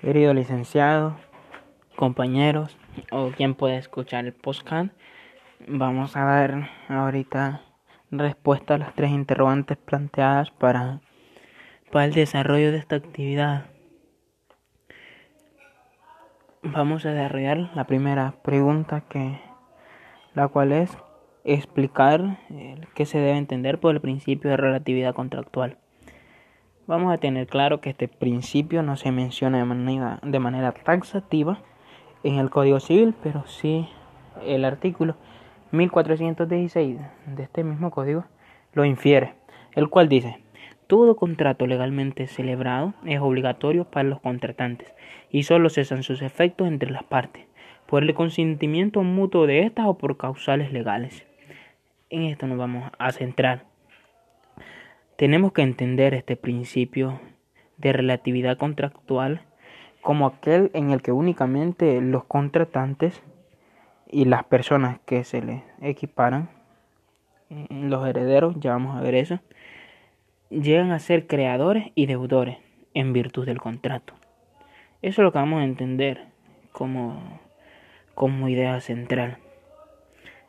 Querido licenciado, compañeros o quien puede escuchar el podcast, vamos a dar ahorita respuesta a las tres interrogantes planteadas para, para el desarrollo de esta actividad. Vamos a desarrollar la primera pregunta que la cual es explicar qué se debe entender por el principio de relatividad contractual. Vamos a tener claro que este principio no se menciona de manera, de taxativa en el Código Civil, pero sí el artículo 1416 de este mismo código lo infiere, el cual dice, todo contrato legalmente celebrado es obligatorio para los contratantes y solo cesan sus efectos entre las partes, por el consentimiento mutuo de estas o por causales legales. En esto nos vamos a centrar. Tenemos que entender este principio de relatividad contractual como aquel en el que únicamente los contratantes y las personas que se les equiparan, eh, los herederos, ya vamos a ver eso, llegan a ser creadores y deudores en virtud del contrato. Eso es lo que vamos a entender como, como idea central.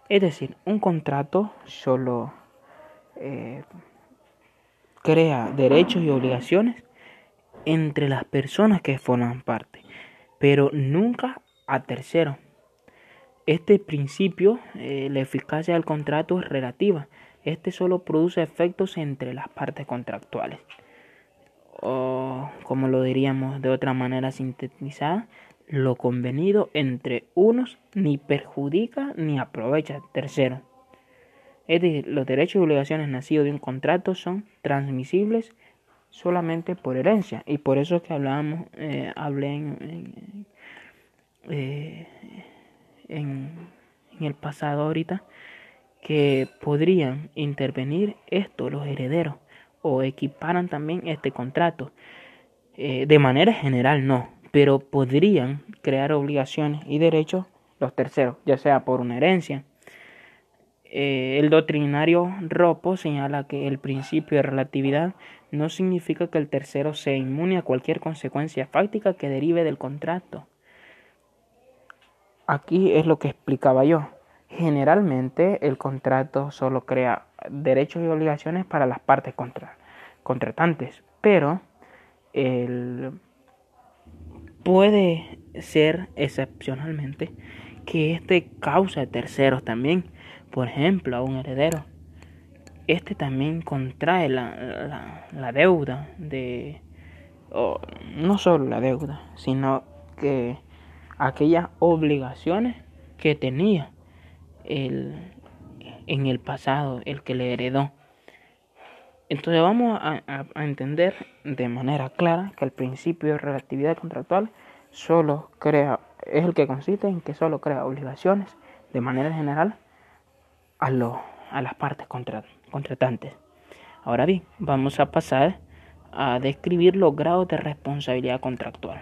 Es decir, un contrato solo eh, crea derechos y obligaciones entre las personas que forman parte, pero nunca a terceros. Este principio, eh, la eficacia del contrato es relativa. Este solo produce efectos entre las partes contractuales. O, como lo diríamos de otra manera sintetizada, lo convenido entre unos ni perjudica ni aprovecha terceros. Es decir, los derechos y obligaciones nacidos de un contrato son transmisibles solamente por herencia. Y por eso es que hablábamos, eh, hablé en, eh, en el pasado ahorita, que podrían intervenir esto los herederos o equiparan también este contrato. Eh, de manera general no, pero podrían crear obligaciones y derechos los terceros, ya sea por una herencia, eh, el doctrinario Ropo señala que el principio de relatividad no significa que el tercero sea inmune a cualquier consecuencia fáctica que derive del contrato. Aquí es lo que explicaba yo. Generalmente el contrato solo crea derechos y obligaciones para las partes contratantes, pero puede ser excepcionalmente que este causa terceros también por ejemplo, a un heredero, este también contrae la, la, deuda de, no solo la deuda, sino que aquellas obligaciones que tenía el, en el pasado el que le heredó. Entonces vamos a, a, entender de manera clara que el principio de relatividad contractual solo crea, es el que consiste en que solo crea obligaciones de manera general a, a las partes contratantes. Ahora bien, vamos a pasar a describir los grados de responsabilidad contractual.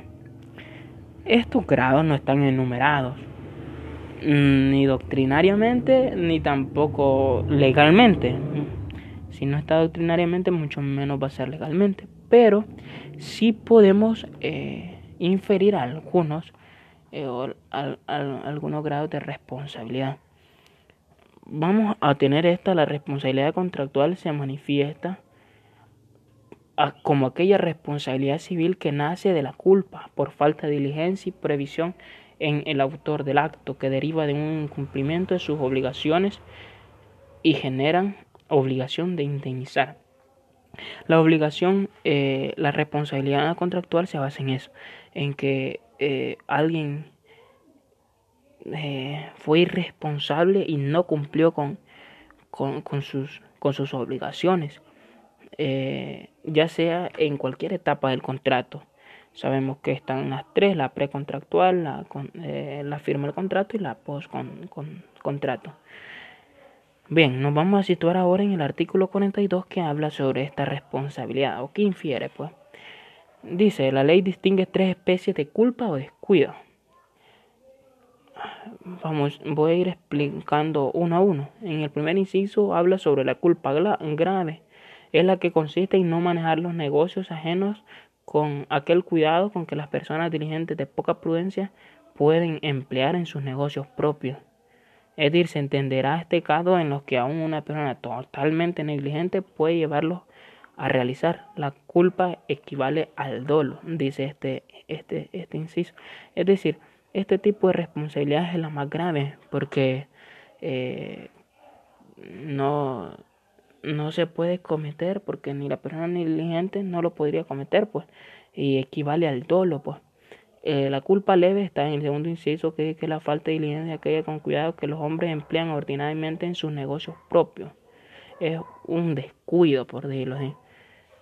Estos grados no están enumerados mm, ni doctrinariamente ni tampoco legalmente. Si no está doctrinariamente, mucho menos va a ser legalmente. Pero sí podemos eh, inferir algunos, eh, algunos grados de responsabilidad vamos a tener esta, la responsabilidad contractual se manifiesta como aquella responsabilidad civil que nace de la culpa por falta de diligencia y previsión en el autor del acto que deriva de un incumplimiento de sus obligaciones y generan obligación de indemnizar. La obligación, eh, la responsabilidad contractual se basa en eso, en que eh, alguien eh, fue irresponsable y no cumplió con, con, sus, con sus obligaciones, eh, ya sea en cualquier etapa del contrato. Sabemos que están las tres, la precontractual, la, eh, la firma del contrato y la post con, con, contrato. Bien, nos vamos a situar ahora en el artículo 42 que habla sobre esta responsabilidad o que infiere, pues. Dice, la ley distingue tres especies de culpa o descuido vamos, voy a ir explicando uno a uno. En el primer inciso habla sobre la culpa grave. Es la que consiste en no manejar los negocios ajenos con aquel cuidado con que las personas diligentes de poca prudencia pueden emplear en sus negocios propios. Es decir, se entenderá este caso en los que aún una persona totalmente negligente puede llevarlos a realizar. La culpa equivale al dolo, dice este, este, este inciso. Es decir, este tipo de responsabilidad es la más grave porque eh, no, no se puede cometer porque ni la persona negligente no lo podría cometer, pues, y equivale al dolo, pues. Eh, la culpa leve está en el segundo inciso, que es que la falta de diligencia aquella con cuidado que los hombres emplean ordinariamente en sus negocios propios. Es un descuido, por decirlo así.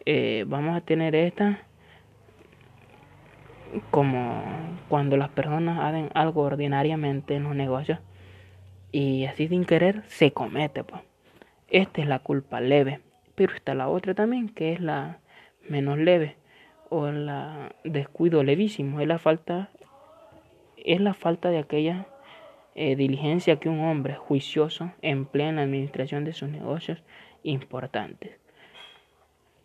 Eh, vamos a tener esta como cuando las personas hacen algo ordinariamente en los negocios y así sin querer se comete. Pues. Esta es la culpa leve, pero está la otra también que es la menos leve o la descuido levísimo, es la falta es la falta de aquella eh, diligencia que un hombre juicioso emplea en la administración de sus negocios importantes.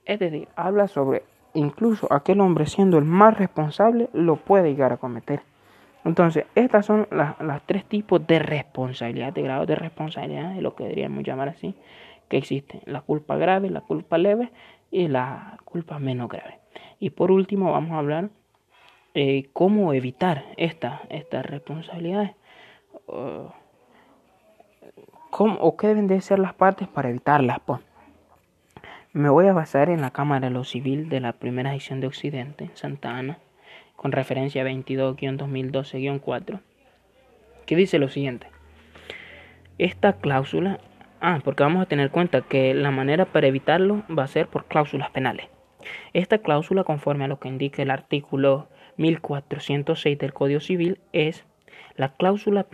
Es decir, habla sobre incluso aquel hombre siendo el más responsable lo puede llegar a cometer. Entonces, estas son las, tres tipos de responsabilidad, de grado de responsabilidad, es lo que deberíamos llamar así, que existen. La culpa grave, la culpa leve y la culpa menos grave. Y por último, vamos a hablar eh, cómo evitar estas esta responsabilidades. o qué deben de ser las partes para evitarlas. Pues. Me voy a basar en la Cámara de lo Civil de la primera edición de Occidente, Santa Ana, con referencia 22-2012-4, que dice lo siguiente. Esta cláusula, ah, porque vamos a tener en cuenta que la manera para evitarlo va a ser por cláusulas penales. Esta cláusula, conforme a lo que indica el artículo 1406 del Código Civil, es la cláusula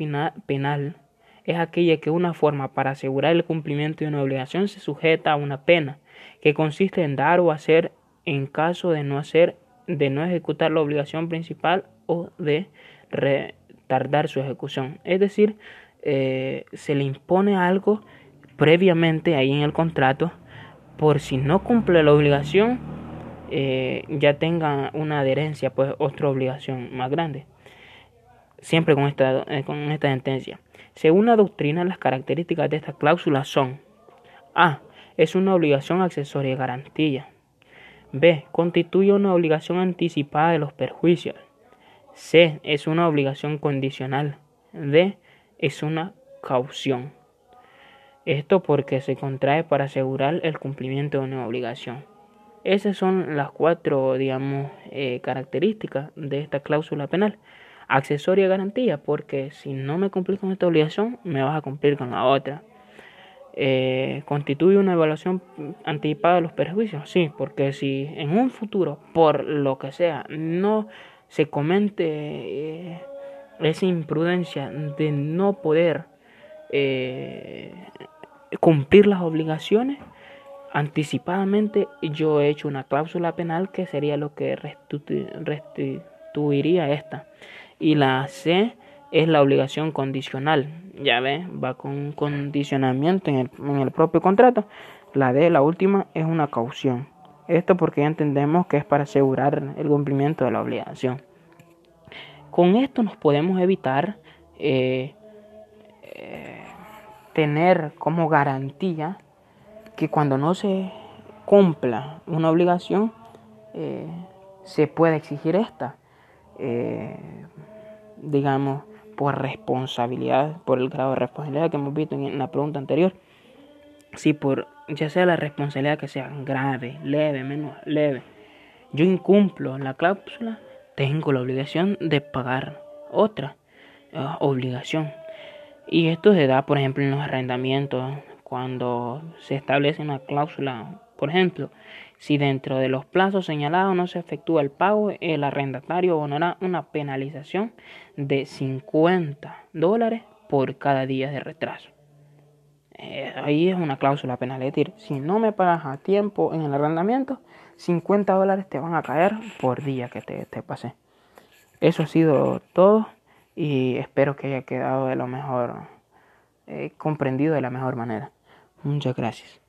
penal es aquella que una forma para asegurar el cumplimiento de una obligación se sujeta a una pena que consiste en dar o hacer en caso de no hacer, de no ejecutar la obligación principal o de retardar su ejecución. Es decir, eh, se le impone algo previamente ahí en el contrato. Por si no cumple la obligación eh, ya tenga una adherencia pues otra obligación más grande. Siempre con esta, eh, con esta sentencia. Según la doctrina las características de esta cláusula son a es una obligación accesoria de garantía. B. Constituye una obligación anticipada de los perjuicios. C. Es una obligación condicional. D. Es una caución. Esto porque se contrae para asegurar el cumplimiento de una obligación. Esas son las cuatro, digamos, eh, características de esta cláusula penal. Accesoria garantía, porque si no me cumplís con esta obligación, me vas a cumplir con la otra. Eh, constituye una evaluación anticipada de los perjuicios. Sí, porque si en un futuro, por lo que sea, no se comente eh, esa imprudencia de no poder eh, cumplir las obligaciones, anticipadamente yo he hecho una cláusula penal que sería lo que restituiría esta. Y la C es la obligación condicional. Ya ve, va con un condicionamiento en el, en el propio contrato. La D, la última, es una caución. Esto porque entendemos que es para asegurar el cumplimiento de la obligación. Con esto nos podemos evitar eh, eh, tener como garantía que cuando no se cumpla una obligación, eh, se puede exigir esta. digamos, por responsabilidad, por el grado de responsabilidad que hemos visto en la pregunta anterior. Si por ya sea la responsabilidad que sea grave, leve, menos leve, yo incumplo la cláusula, tengo la obligación de pagar otra eh, obligación. Y esto se da, por ejemplo, en los arrendamientos, cuando se establece una cláusula, por ejemplo, si dentro de los plazos señalados no se efectúa el pago, el arrendatario abonará una penalización de 50 dólares por cada día de retraso. Eh, ahí es una cláusula penal, es decir, si no me pagas a tiempo en el arrendamiento, 50 dólares te van a caer por día que te, te pasé. Eso ha sido todo y espero que haya quedado de lo mejor, eh, comprendido de la mejor manera. Muchas gracias.